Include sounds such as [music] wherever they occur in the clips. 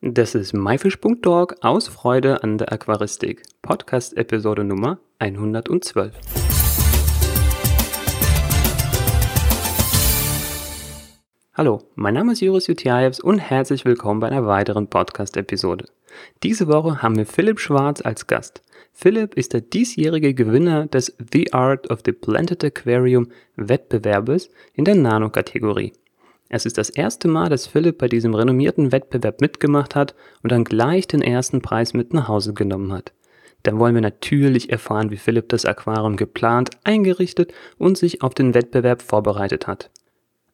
Das ist myfish.org aus Freude an der Aquaristik. Podcast Episode Nummer 112. Hallo, mein Name ist Juris Jutjaevs und herzlich willkommen bei einer weiteren Podcast-Episode. Diese Woche haben wir Philipp Schwarz als Gast. Philipp ist der diesjährige Gewinner des The Art of the Planted Aquarium Wettbewerbes in der Nano-Kategorie. Es ist das erste Mal, dass Philipp bei diesem renommierten Wettbewerb mitgemacht hat und dann gleich den ersten Preis mit nach Hause genommen hat. Dann wollen wir natürlich erfahren, wie Philipp das Aquarium geplant, eingerichtet und sich auf den Wettbewerb vorbereitet hat.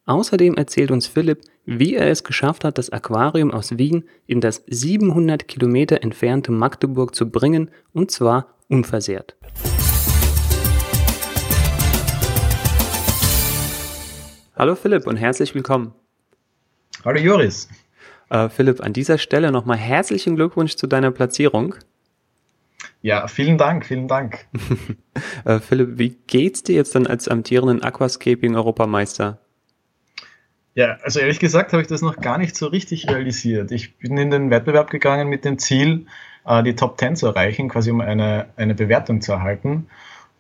Außerdem erzählt uns Philipp, wie er es geschafft hat, das Aquarium aus Wien in das 700 Kilometer entfernte Magdeburg zu bringen, und zwar unversehrt. Hallo Philipp und herzlich willkommen. Hallo Joris. Äh, Philipp, an dieser Stelle nochmal herzlichen Glückwunsch zu deiner Platzierung. Ja, vielen Dank, vielen Dank. [laughs] äh, Philipp, wie geht's dir jetzt dann als amtierenden Aquascaping-Europameister? Ja, also ehrlich gesagt habe ich das noch gar nicht so richtig realisiert. Ich bin in den Wettbewerb gegangen mit dem Ziel, äh, die Top 10 zu erreichen, quasi um eine, eine Bewertung zu erhalten.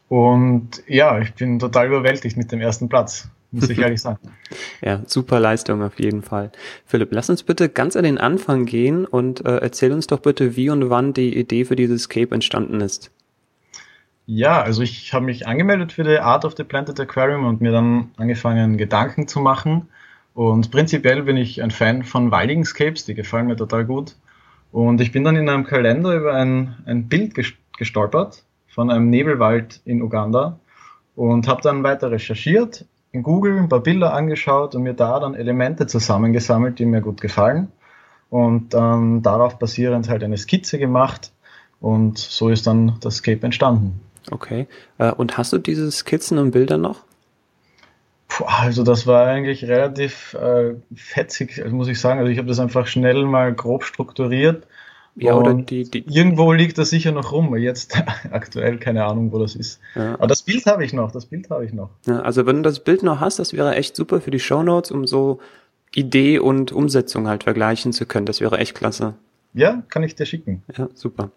Und ja, ich bin total überwältigt mit dem ersten Platz muss ich ehrlich sagen. [laughs] ja, super Leistung auf jeden Fall. Philipp, lass uns bitte ganz an den Anfang gehen und äh, erzähl uns doch bitte, wie und wann die Idee für dieses Cape entstanden ist. Ja, also ich habe mich angemeldet für die Art of the Planted Aquarium und mir dann angefangen, Gedanken zu machen. Und prinzipiell bin ich ein Fan von Wilding-Scapes, die gefallen mir total gut. Und ich bin dann in einem Kalender über ein, ein Bild gestolpert von einem Nebelwald in Uganda und habe dann weiter recherchiert in Google ein paar Bilder angeschaut und mir da dann Elemente zusammengesammelt, die mir gut gefallen. Und dann darauf basierend halt eine Skizze gemacht. Und so ist dann das Cape entstanden. Okay. Äh, und hast du diese Skizzen und Bilder noch? Puh, also das war eigentlich relativ äh, fetzig, muss ich sagen. Also ich habe das einfach schnell mal grob strukturiert ja, oder die, die, Irgendwo liegt das sicher noch rum. Jetzt [laughs] aktuell keine Ahnung, wo das ist. Ja. Aber das Bild habe ich noch. Das Bild habe ich noch. Ja, also wenn du das Bild noch hast, das wäre echt super für die Show Notes, um so Idee und Umsetzung halt vergleichen zu können. Das wäre echt klasse. Ja, kann ich dir schicken. Ja, super.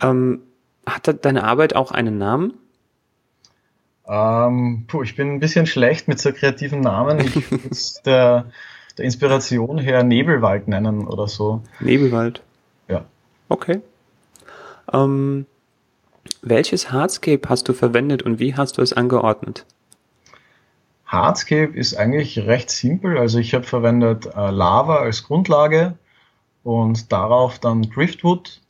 Ähm, hat deine Arbeit auch einen Namen? Ähm, puh, ich bin ein bisschen schlecht mit so kreativen Namen. Ich [laughs] würde der, der Inspiration her Nebelwald nennen oder so. Nebelwald. Okay. Ähm, welches Hardscape hast du verwendet und wie hast du es angeordnet? Hardscape ist eigentlich recht simpel. Also ich habe verwendet äh, Lava als Grundlage und darauf dann Driftwood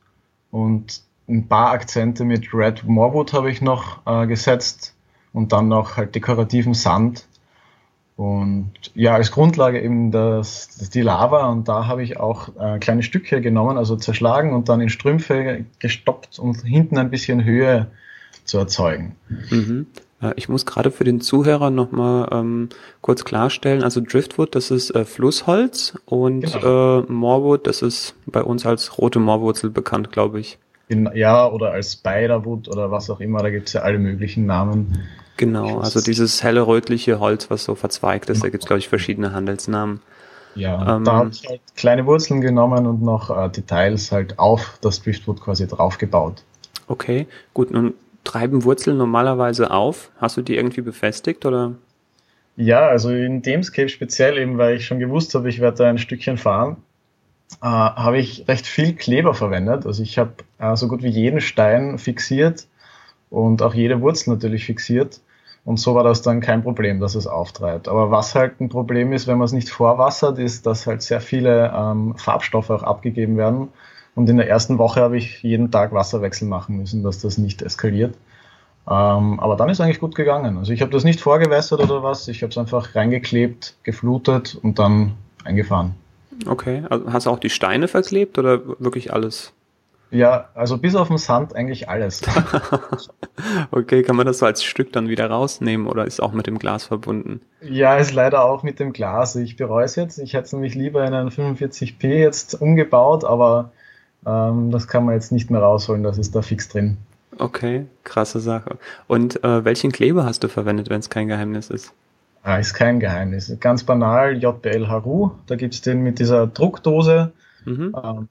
und ein paar Akzente mit Red Morewood habe ich noch äh, gesetzt und dann noch halt dekorativen Sand und ja, als Grundlage eben das, das die Lava und da habe ich auch äh, kleine Stücke genommen, also zerschlagen und dann in Strümpfe gestoppt, um hinten ein bisschen Höhe zu erzeugen. Mhm. Ich muss gerade für den Zuhörer nochmal ähm, kurz klarstellen, also Driftwood, das ist äh, Flussholz und genau. äh, Moorwood, das ist bei uns als rote Moorwurzel bekannt, glaube ich. In, ja, oder als Spiderwood oder was auch immer, da gibt es ja alle möglichen Namen. Genau, also dieses helle rötliche Holz, was so verzweigt ist, da gibt es, glaube ich, verschiedene Handelsnamen. Ja, ähm, da habe ich halt kleine Wurzeln genommen und noch äh, Details halt auf das Driftwood quasi draufgebaut. Okay, gut, nun treiben Wurzeln normalerweise auf. Hast du die irgendwie befestigt oder? Ja, also in dem Scape speziell eben, weil ich schon gewusst habe, ich werde da ein Stückchen fahren, äh, habe ich recht viel Kleber verwendet. Also ich habe äh, so gut wie jeden Stein fixiert und auch jede Wurzel natürlich fixiert. Und so war das dann kein Problem, dass es auftreibt. Aber was halt ein Problem ist, wenn man es nicht vorwassert, ist, dass halt sehr viele ähm, Farbstoffe auch abgegeben werden. Und in der ersten Woche habe ich jeden Tag Wasserwechsel machen müssen, dass das nicht eskaliert. Ähm, aber dann ist eigentlich gut gegangen. Also ich habe das nicht vorgewässert oder was, ich habe es einfach reingeklebt, geflutet und dann eingefahren. Okay, also hast du auch die Steine verklebt oder wirklich alles? Ja, also bis auf den Sand eigentlich alles. [laughs] okay, kann man das so als Stück dann wieder rausnehmen oder ist auch mit dem Glas verbunden? Ja, ist leider auch mit dem Glas. Ich bereue es jetzt. Ich hätte es nämlich lieber in einen 45p jetzt umgebaut, aber ähm, das kann man jetzt nicht mehr rausholen. Das ist da fix drin. Okay, krasse Sache. Und äh, welchen Kleber hast du verwendet, wenn es kein Geheimnis ist? Ah, ist kein Geheimnis. Ganz banal, JBL Haru. Da gibt es den mit dieser Druckdose Mhm. Ähm,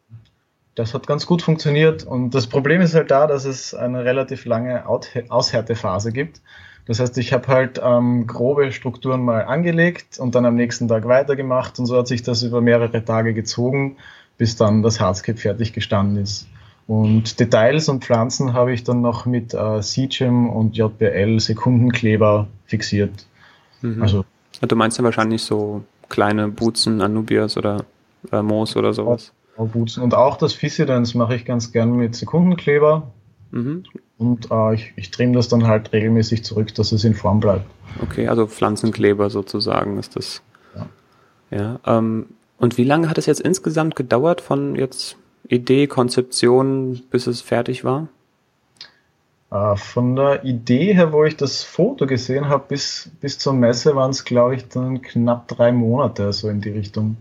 das hat ganz gut funktioniert und das Problem ist halt da, dass es eine relativ lange Aushärtephase gibt. Das heißt, ich habe halt ähm, grobe Strukturen mal angelegt und dann am nächsten Tag weitergemacht und so hat sich das über mehrere Tage gezogen, bis dann das Hardscape fertig gestanden ist. Und Details und Pflanzen habe ich dann noch mit äh, CGIM und JBL Sekundenkleber fixiert. Mhm. Also, du meinst ja wahrscheinlich so kleine Buzen, Anubias oder äh, Moos oder sowas. Buzen. Und auch das Fissidence mache ich ganz gern mit Sekundenkleber. Mhm. Und äh, ich, ich trimme das dann halt regelmäßig zurück, dass es in Form bleibt. Okay, also Pflanzenkleber sozusagen ist das. Ja. ja ähm, und wie lange hat es jetzt insgesamt gedauert von jetzt Idee, Konzeption, bis es fertig war? Äh, von der Idee her, wo ich das Foto gesehen habe, bis, bis zur Messe waren es, glaube ich, dann knapp drei Monate, so in die Richtung.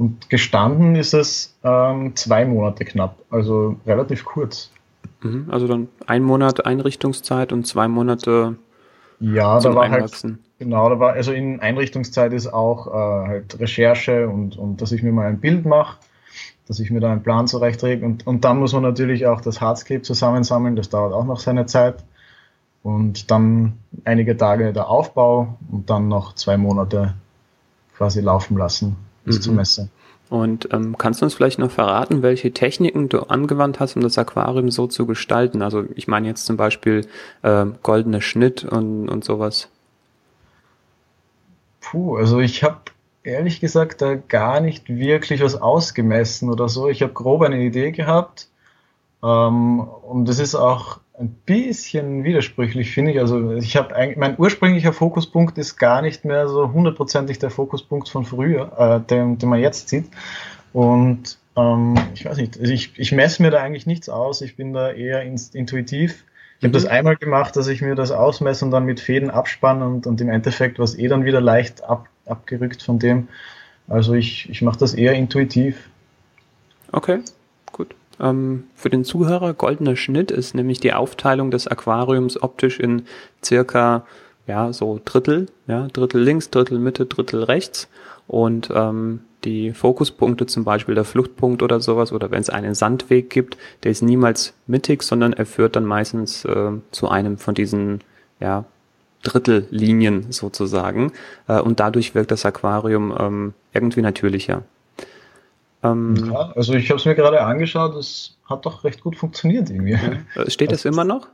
Und gestanden ist es ähm, zwei Monate knapp, also relativ kurz. Mhm, also dann ein Monat Einrichtungszeit und zwei Monate ja, da war halt Einwachsen. halt genau, da war also in Einrichtungszeit ist auch äh, halt Recherche und, und dass ich mir mal ein Bild mache, dass ich mir da einen Plan zurechtlege und, und dann muss man natürlich auch das Hardscape zusammensammeln, das dauert auch noch seine Zeit und dann einige Tage der Aufbau und dann noch zwei Monate quasi laufen lassen bis mhm. zur Messe. Und ähm, kannst du uns vielleicht noch verraten, welche Techniken du angewandt hast, um das Aquarium so zu gestalten? Also ich meine jetzt zum Beispiel äh, goldener Schnitt und, und sowas. Puh, also ich habe ehrlich gesagt da gar nicht wirklich was ausgemessen oder so. Ich habe grob eine Idee gehabt ähm, und das ist auch ein bisschen widersprüchlich, finde ich. Also ich habe mein ursprünglicher Fokuspunkt ist gar nicht mehr so hundertprozentig der Fokuspunkt von früher, äh, den, den man jetzt sieht. Und ähm, ich weiß nicht, also ich, ich messe mir da eigentlich nichts aus. Ich bin da eher intuitiv. Ich habe das mhm. einmal gemacht, dass ich mir das ausmesse und dann mit Fäden abspanne und, und im Endeffekt war es eh dann wieder leicht ab, abgerückt von dem. Also ich, ich mache das eher intuitiv. Okay, gut. Ähm, für den Zuhörer, goldener Schnitt ist nämlich die Aufteilung des Aquariums optisch in circa ja, so Drittel, ja, Drittel links, Drittel Mitte, Drittel rechts. Und ähm, die Fokuspunkte, zum Beispiel der Fluchtpunkt oder sowas, oder wenn es einen Sandweg gibt, der ist niemals mittig, sondern er führt dann meistens äh, zu einem von diesen ja, Drittellinien sozusagen. Äh, und dadurch wirkt das Aquarium ähm, irgendwie natürlicher. Ähm, ja, also ich habe es mir gerade angeschaut, es hat doch recht gut funktioniert irgendwie. Ja. Äh, steht das also, immer noch?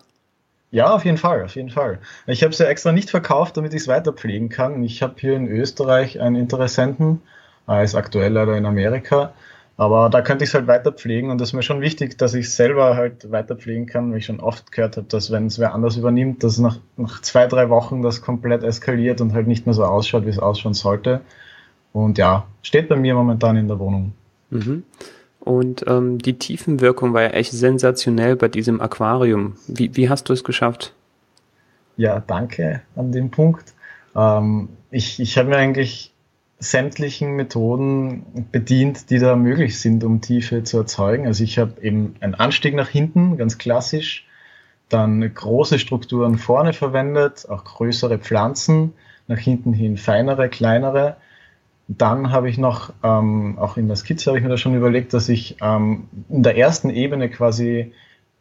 Ja, auf jeden Fall, auf jeden Fall. Ich habe es ja extra nicht verkauft, damit ich es weiter pflegen kann. Ich habe hier in Österreich einen Interessenten, er ist aktuell leider in Amerika, aber da könnte ich es halt weiter pflegen und das ist mir schon wichtig, dass ich es selber halt weiter pflegen kann, weil ich schon oft gehört habe, dass wenn es wer anders übernimmt, dass nach, nach zwei, drei Wochen das komplett eskaliert und halt nicht mehr so ausschaut, wie es ausschauen sollte. Und ja, steht bei mir momentan in der Wohnung. Mhm. Und ähm, die Tiefenwirkung war ja echt sensationell bei diesem Aquarium. Wie, wie hast du es geschafft? Ja, danke an dem Punkt. Ähm, ich ich habe mir eigentlich sämtlichen Methoden bedient, die da möglich sind, um Tiefe zu erzeugen. Also ich habe eben einen Anstieg nach hinten, ganz klassisch, dann große Strukturen vorne verwendet, auch größere Pflanzen, nach hinten hin feinere, kleinere dann habe ich noch, ähm, auch in der Skizze habe ich mir da schon überlegt, dass ich ähm, in der ersten Ebene quasi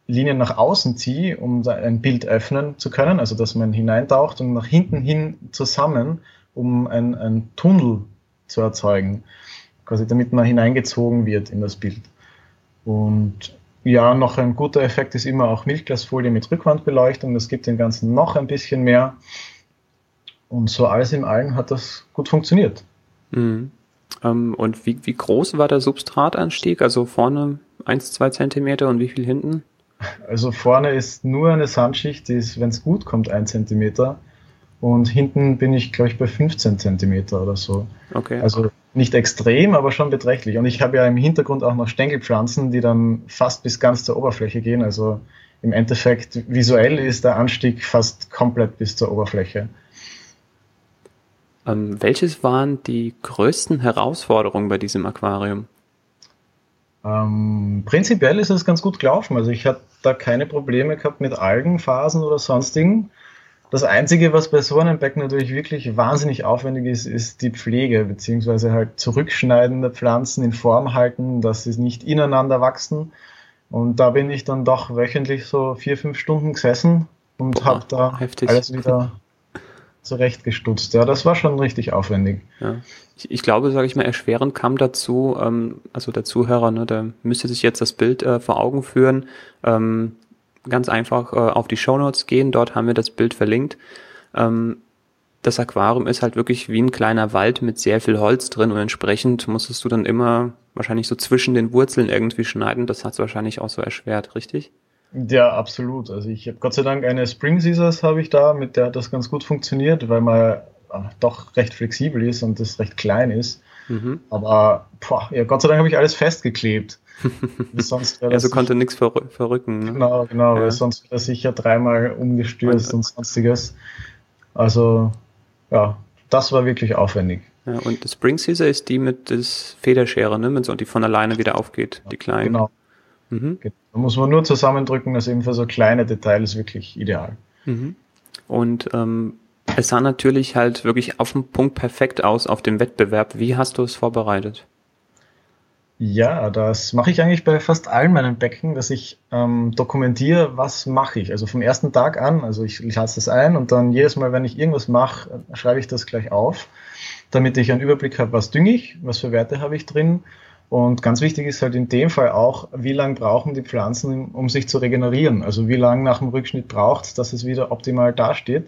Linien nach außen ziehe, um ein Bild öffnen zu können, also dass man hineintaucht und nach hinten hin zusammen, um ein, ein Tunnel zu erzeugen, quasi damit man hineingezogen wird in das Bild. Und ja, noch ein guter Effekt ist immer auch Milchglasfolie mit Rückwandbeleuchtung, das gibt dem Ganzen noch ein bisschen mehr. Und so alles im Allen hat das gut funktioniert. Mhm. Ähm, und wie, wie groß war der Substratanstieg? Also vorne 1, 2 Zentimeter und wie viel hinten? Also vorne ist nur eine Sandschicht, die ist, wenn es gut kommt, 1 Zentimeter. Und hinten bin ich, glaube ich, bei 15 Zentimeter oder so. Okay. Also nicht extrem, aber schon beträchtlich. Und ich habe ja im Hintergrund auch noch Stängelpflanzen, die dann fast bis ganz zur Oberfläche gehen. Also im Endeffekt visuell ist der Anstieg fast komplett bis zur Oberfläche. Ähm, welches waren die größten Herausforderungen bei diesem Aquarium? Ähm, prinzipiell ist es ganz gut gelaufen. Also ich hatte da keine Probleme gehabt mit Algenphasen oder sonstigen. Das Einzige, was bei so einem Becken natürlich wirklich wahnsinnig aufwendig ist, ist die Pflege, beziehungsweise halt Zurückschneiden der Pflanzen in Form halten, dass sie nicht ineinander wachsen. Und da bin ich dann doch wöchentlich so vier, fünf Stunden gesessen und habe da heftig. alles wieder zurechtgestutzt. Ja, das war schon richtig aufwendig. Ja. Ich, ich glaube, sage ich mal, erschwerend kam dazu, ähm, also der Zuhörer, ne, der müsste sich jetzt das Bild äh, vor Augen führen. Ähm, ganz einfach äh, auf die Show Notes gehen, dort haben wir das Bild verlinkt. Ähm, das Aquarium ist halt wirklich wie ein kleiner Wald mit sehr viel Holz drin und entsprechend musstest du dann immer wahrscheinlich so zwischen den Wurzeln irgendwie schneiden. Das hat es wahrscheinlich auch so erschwert, richtig? Ja, absolut. Also ich habe Gott sei Dank eine Spring Scissors habe ich da, mit der das ganz gut funktioniert, weil man doch recht flexibel ist und das recht klein ist. Mhm. Aber boah, ja, Gott sei Dank habe ich alles festgeklebt. [laughs] sonst also konnte nichts verrü verrücken. Ne? Genau, genau, ja. weil sonst wäre sicher dreimal umgestürzt und, und sonstiges. Also ja, das war wirklich aufwendig. Ja, und das Spring Scissor ist die mit das Federschere, ne? Mit so, die von alleine wieder aufgeht, die kleine. Genau. Mhm. Da muss man nur zusammendrücken, das eben für so kleine Details wirklich ideal. Mhm. Und ähm, es sah natürlich halt wirklich auf den Punkt perfekt aus auf dem Wettbewerb. Wie hast du es vorbereitet? Ja, das mache ich eigentlich bei fast allen meinen Becken, dass ich ähm, dokumentiere, was mache ich. Also vom ersten Tag an, also ich, ich lasse das ein und dann jedes Mal, wenn ich irgendwas mache, schreibe ich das gleich auf, damit ich einen Überblick habe, was dünge ich, was für Werte habe ich drin und ganz wichtig ist halt in dem Fall auch, wie lange brauchen die Pflanzen, um sich zu regenerieren. Also wie lange nach dem Rückschnitt braucht dass es wieder optimal dasteht.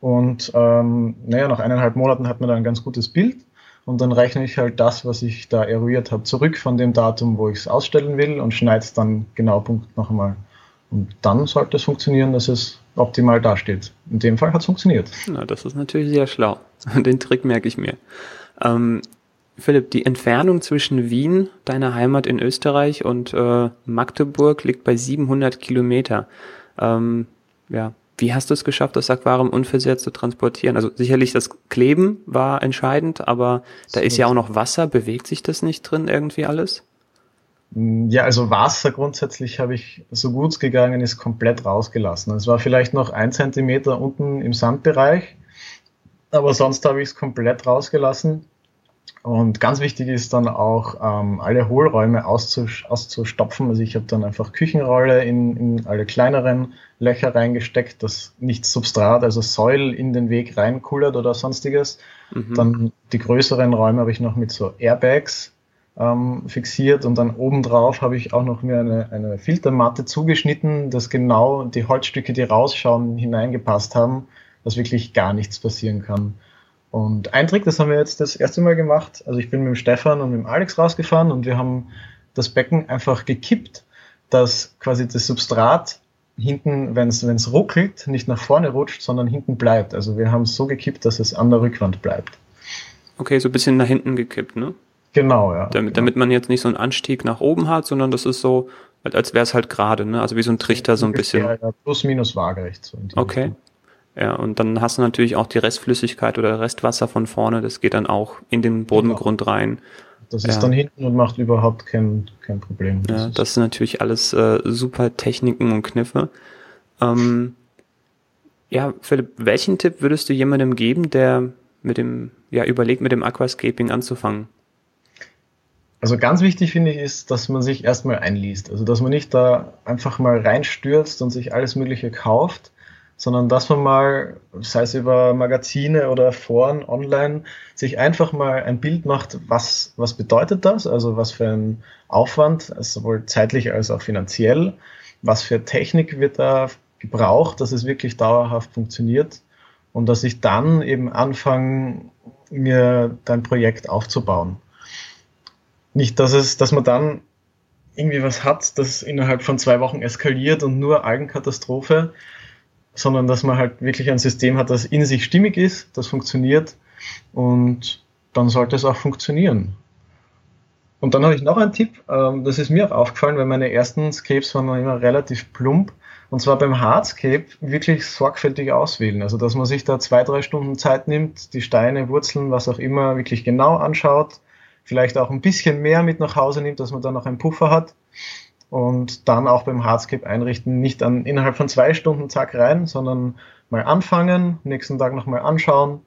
Und ähm, naja, nach eineinhalb Monaten hat man dann ein ganz gutes Bild. Und dann rechne ich halt das, was ich da eruiert habe, zurück von dem Datum, wo ich es ausstellen will und schneide es dann genau Punkt noch einmal. Und dann sollte es funktionieren, dass es optimal dasteht. In dem Fall hat es funktioniert. Na, das ist natürlich sehr schlau. [laughs] Den Trick merke ich mir. Ähm, Philipp, die Entfernung zwischen Wien, deiner Heimat in Österreich, und äh, Magdeburg liegt bei 700 Kilometer. Ähm, ja, wie hast du es geschafft, das Aquarium unversehrt zu transportieren? Also sicherlich das Kleben war entscheidend, aber da ist ja auch noch Wasser. Bewegt sich das nicht drin irgendwie alles? Ja, also Wasser grundsätzlich habe ich, so gut es gegangen ist, komplett rausgelassen. Es war vielleicht noch ein Zentimeter unten im Sandbereich, aber sonst habe ich es komplett rausgelassen. Und ganz wichtig ist dann auch, ähm, alle Hohlräume auszustopfen. Also ich habe dann einfach Küchenrolle in, in alle kleineren Löcher reingesteckt, dass nichts Substrat, also Säul in den Weg reinkullert oder sonstiges. Mhm. Dann die größeren Räume habe ich noch mit so Airbags ähm, fixiert und dann obendrauf habe ich auch noch mir eine, eine Filtermatte zugeschnitten, dass genau die Holzstücke, die rausschauen, hineingepasst haben, dass wirklich gar nichts passieren kann. Und ein Trick, das haben wir jetzt das erste Mal gemacht. Also ich bin mit dem Stefan und mit dem Alex rausgefahren und wir haben das Becken einfach gekippt, dass quasi das Substrat hinten, wenn es ruckelt, nicht nach vorne rutscht, sondern hinten bleibt. Also wir haben es so gekippt, dass es an der Rückwand bleibt. Okay, so ein bisschen nach hinten gekippt, ne? Genau, ja. Damit, genau. damit man jetzt nicht so einen Anstieg nach oben hat, sondern das ist so, als wäre es halt gerade, ne? Also wie so ein Trichter so ein bisschen. Ja, plus minus waagerecht. So okay. Richtung. Ja, und dann hast du natürlich auch die Restflüssigkeit oder Restwasser von vorne, das geht dann auch in den Bodengrund genau. rein. Das ist ja. dann hinten und macht überhaupt kein, kein Problem. Das ja, das sind natürlich alles äh, super Techniken und Kniffe. Ähm, ja, Philipp, welchen Tipp würdest du jemandem geben, der mit dem, ja, überlegt, mit dem Aquascaping anzufangen? Also ganz wichtig finde ich ist, dass man sich erstmal einliest. Also dass man nicht da einfach mal reinstürzt und sich alles Mögliche kauft, sondern dass man mal, sei es über Magazine oder Foren online, sich einfach mal ein Bild macht, was, was bedeutet das, also was für ein Aufwand, sowohl zeitlich als auch finanziell, was für Technik wird da gebraucht, dass es wirklich dauerhaft funktioniert? Und dass ich dann eben anfange, mir dein Projekt aufzubauen. Nicht, dass es, dass man dann irgendwie was hat, das innerhalb von zwei Wochen eskaliert und nur Algenkatastrophe, sondern dass man halt wirklich ein System hat, das in sich stimmig ist, das funktioniert und dann sollte es auch funktionieren. Und dann habe ich noch einen Tipp, ähm, das ist mir auch aufgefallen, weil meine ersten Scapes waren immer relativ plump. Und zwar beim Hardscape wirklich sorgfältig auswählen. Also dass man sich da zwei, drei Stunden Zeit nimmt, die Steine, Wurzeln, was auch immer, wirklich genau anschaut. Vielleicht auch ein bisschen mehr mit nach Hause nimmt, dass man da noch einen Puffer hat und dann auch beim Hardscape einrichten, nicht dann innerhalb von zwei Stunden zack rein, sondern mal anfangen, nächsten Tag nochmal anschauen,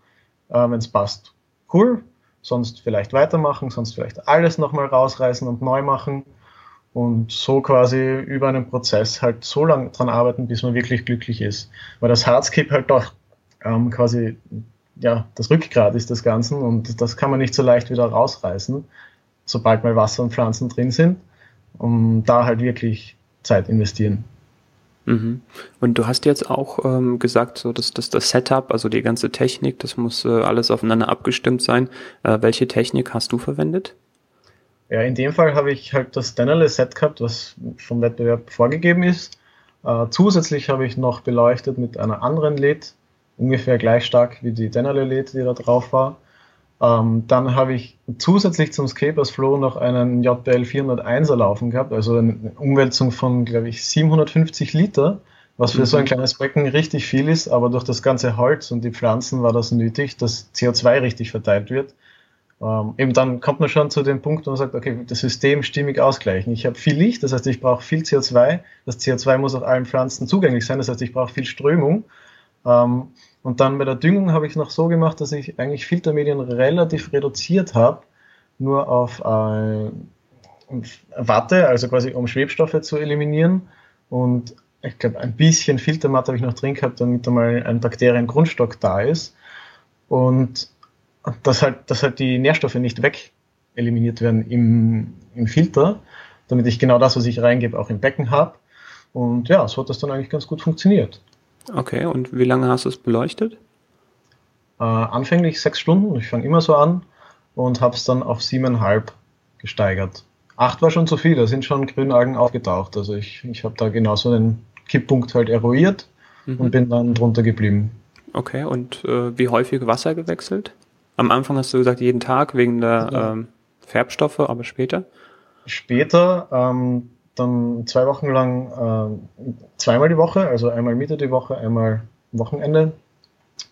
äh, wenn es passt, cool, sonst vielleicht weitermachen, sonst vielleicht alles nochmal rausreißen und neu machen und so quasi über einen Prozess halt so lange dran arbeiten, bis man wirklich glücklich ist. Weil das Hardscape halt doch ähm, quasi ja, das Rückgrat ist des Ganzen und das kann man nicht so leicht wieder rausreißen, sobald mal Wasser und Pflanzen drin sind, um da halt wirklich Zeit investieren. Mhm. Und du hast jetzt auch ähm, gesagt, so dass, dass das Setup, also die ganze Technik, das muss äh, alles aufeinander abgestimmt sein. Äh, welche Technik hast du verwendet? Ja, in dem Fall habe ich halt das Dennerle Set gehabt, was vom Wettbewerb vorgegeben ist. Äh, zusätzlich habe ich noch beleuchtet mit einer anderen LED, ungefähr gleich stark wie die Dennerle LED, die da drauf war. Ähm, dann habe ich zusätzlich zum Scapers Flow noch einen JBL 401er laufen gehabt, also eine Umwälzung von, glaube ich, 750 Liter, was für mhm. so ein kleines Becken richtig viel ist, aber durch das ganze Holz und die Pflanzen war das nötig, dass CO2 richtig verteilt wird. Ähm, eben dann kommt man schon zu dem Punkt, wo man sagt, okay, das System stimmig ausgleichen. Ich habe viel Licht, das heißt, ich brauche viel CO2. Das CO2 muss auf allen Pflanzen zugänglich sein, das heißt, ich brauche viel Strömung. Ähm, und dann bei der Düngung habe ich es noch so gemacht, dass ich eigentlich Filtermedien relativ reduziert habe, nur auf äh, Watte, also quasi um Schwebstoffe zu eliminieren. Und ich glaube, ein bisschen Filtermatte habe ich noch drin gehabt, damit einmal ein Bakteriengrundstock da ist. Und dass halt, dass halt die Nährstoffe nicht weg eliminiert werden im, im Filter, damit ich genau das, was ich reingebe, auch im Becken habe. Und ja, so hat das dann eigentlich ganz gut funktioniert. Okay, und wie lange hast du es beleuchtet? Äh, anfänglich sechs Stunden, ich fange immer so an und habe es dann auf siebeneinhalb gesteigert. Acht war schon zu viel, da sind schon Grünalgen aufgetaucht. Also ich, ich habe da genauso den Kipppunkt halt eruiert mhm. und bin dann drunter geblieben. Okay, und äh, wie häufig Wasser gewechselt? Am Anfang hast du gesagt, jeden Tag wegen der ja. ähm, Färbstoffe, aber später? Später ähm, dann zwei Wochen lang äh, zweimal die Woche, also einmal Mitte die Woche, einmal Wochenende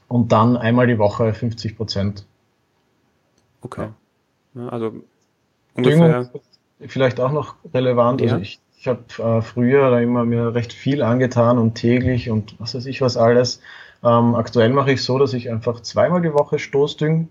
und dann einmal die Woche 50 Prozent. Okay. Ja, also ungefähr. Vielleicht auch noch relevant. Also ja. Also ich, ich habe äh, früher da immer mir recht viel angetan und täglich und was weiß ich was alles. Ähm, aktuell mache ich so, dass ich einfach zweimal die Woche Stoßdüng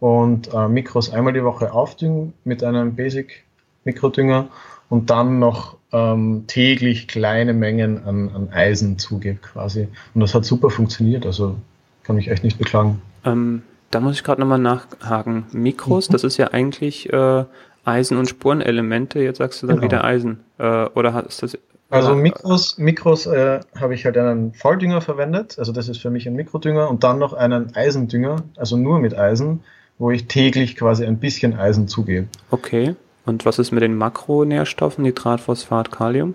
und äh, Mikros einmal die Woche aufdüngen mit einem Basic Mikrodünger und dann noch ähm, täglich kleine Mengen an, an Eisen zugebe quasi. Und das hat super funktioniert, also kann mich echt nicht beklagen. Ähm, da muss ich gerade nochmal nachhaken. Mikros, mhm. das ist ja eigentlich äh, Eisen- und Spurenelemente, jetzt sagst du dann genau. wieder Eisen. Äh, oder ist das also Mikros, Mikros äh, habe ich halt einen Volldünger verwendet, also das ist für mich ein Mikrodünger und dann noch einen Eisendünger, also nur mit Eisen, wo ich täglich quasi ein bisschen Eisen zugebe. Okay. Und was ist mit den Makronährstoffen, Nitrat, Phosphat, Kalium?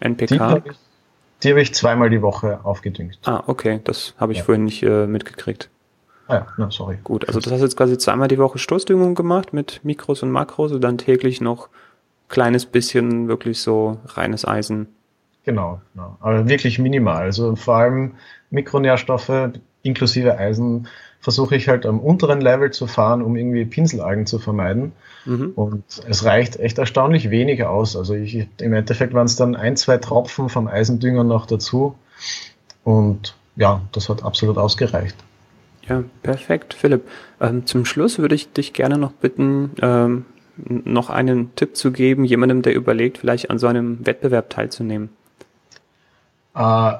NPK? Die habe ich, hab ich, zweimal die Woche aufgedüngt. Ah, okay, das habe ich ja. vorhin nicht äh, mitgekriegt. Ah ja, na, sorry. Gut, also das hast du jetzt quasi zweimal die Woche Stoßdüngung gemacht mit Mikros und Makros und dann täglich noch kleines bisschen wirklich so reines Eisen. Genau, genau. aber wirklich minimal. Also vor allem Mikronährstoffe inklusive Eisen versuche ich halt am unteren Level zu fahren, um irgendwie Pinselalgen zu vermeiden. Mhm. Und es reicht echt erstaunlich wenig aus. Also ich, im Endeffekt waren es dann ein, zwei Tropfen vom Eisendünger noch dazu. Und ja, das hat absolut ausgereicht. Ja, perfekt, Philipp. Ähm, zum Schluss würde ich dich gerne noch bitten, ähm, noch einen Tipp zu geben, jemandem, der überlegt, vielleicht an so einem Wettbewerb teilzunehmen. Äh,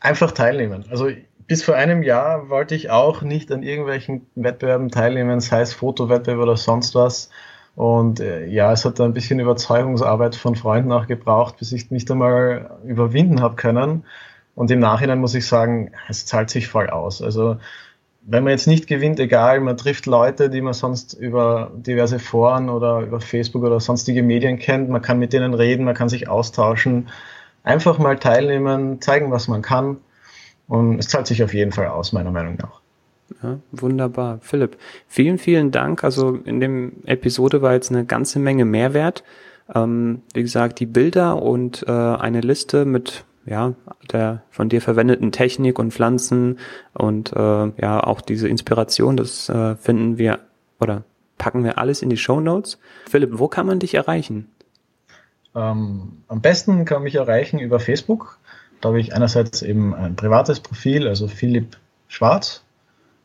einfach teilnehmen. Also bis vor einem Jahr wollte ich auch nicht an irgendwelchen Wettbewerben teilnehmen, sei es Fotowettbewerb oder sonst was. Und äh, ja, es hat da ein bisschen Überzeugungsarbeit von Freunden auch gebraucht, bis ich mich da mal überwinden habe können. Und im Nachhinein muss ich sagen, es zahlt sich voll aus. Also wenn man jetzt nicht gewinnt, egal, man trifft Leute, die man sonst über diverse Foren oder über Facebook oder sonstige Medien kennt, man kann mit denen reden, man kann sich austauschen, einfach mal teilnehmen, zeigen, was man kann und es zahlt sich auf jeden Fall aus, meiner Meinung nach. Ja, wunderbar. Philipp, vielen, vielen Dank. Also in dem Episode war jetzt eine ganze Menge Mehrwert. Ähm, wie gesagt, die Bilder und äh, eine Liste mit ja, der von dir verwendeten Technik und Pflanzen und äh, ja, auch diese Inspiration, das äh, finden wir oder packen wir alles in die Show Notes. Philipp, wo kann man dich erreichen? Ähm, am besten kann man mich erreichen über Facebook. Da habe ich einerseits eben ein privates Profil, also Philipp Schwarz.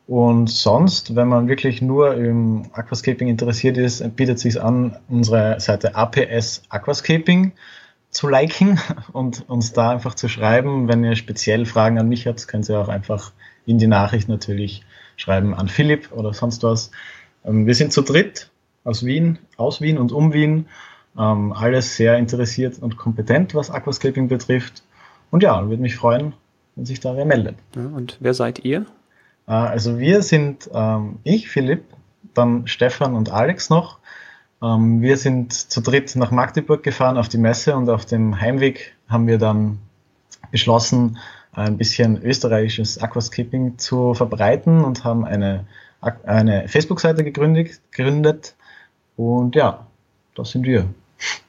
Und sonst, wenn man wirklich nur im Aquascaping interessiert ist, bietet sich an, unsere Seite APS Aquascaping zu liken [laughs] und uns da einfach zu schreiben. Wenn ihr speziell Fragen an mich habt, könnt ihr auch einfach in die Nachricht natürlich schreiben an Philipp oder sonst was. Ähm, wir sind zu dritt aus Wien, aus Wien und um Wien. Ähm, alles sehr interessiert und kompetent, was Aquascaping betrifft. Und ja, würde mich freuen, wenn sich da wer meldet. Ja, und wer seid ihr? Äh, also wir sind ähm, ich, Philipp, dann Stefan und Alex noch. Ähm, wir sind zu dritt nach Magdeburg gefahren auf die Messe und auf dem Heimweg haben wir dann beschlossen, ein bisschen österreichisches Aquascaping zu verbreiten und haben eine, eine Facebook-Seite gegründet, gegründet. Und ja, das sind wir.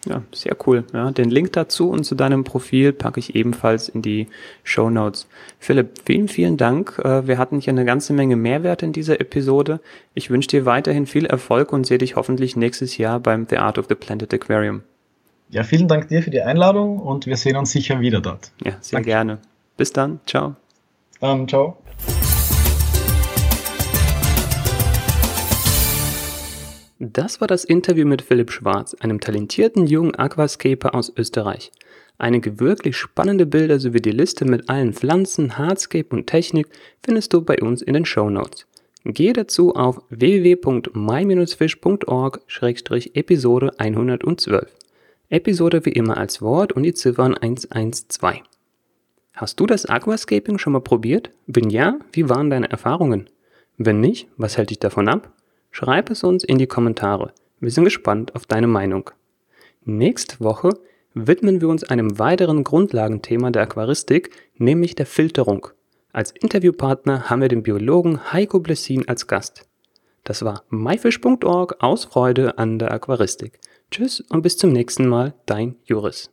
Ja, sehr cool. Ja, den Link dazu und zu deinem Profil packe ich ebenfalls in die Show Notes. Philipp, vielen, vielen Dank. Äh, wir hatten hier eine ganze Menge Mehrwert in dieser Episode. Ich wünsche dir weiterhin viel Erfolg und sehe dich hoffentlich nächstes Jahr beim The Art of the Planet Aquarium. Ja, vielen Dank dir für die Einladung und wir sehen uns sicher wieder dort. Ja, sehr Danke. gerne. Bis dann. Ciao. Um, ciao. Das war das Interview mit Philipp Schwarz, einem talentierten jungen Aquascaper aus Österreich. Einige wirklich spannende Bilder sowie die Liste mit allen Pflanzen, Hardscape und Technik findest du bei uns in den Show Notes. Gehe dazu auf www.my-fish.org-episode 112. Episode wie immer als Wort und die Ziffern 112. Hast du das Aquascaping schon mal probiert? Wenn ja, wie waren deine Erfahrungen? Wenn nicht, was hält dich davon ab? Schreib es uns in die Kommentare. Wir sind gespannt auf deine Meinung. Nächste Woche widmen wir uns einem weiteren Grundlagenthema der Aquaristik, nämlich der Filterung. Als Interviewpartner haben wir den Biologen Heiko Blessin als Gast. Das war myfish.org aus Freude an der Aquaristik. Tschüss und bis zum nächsten Mal, dein Juris.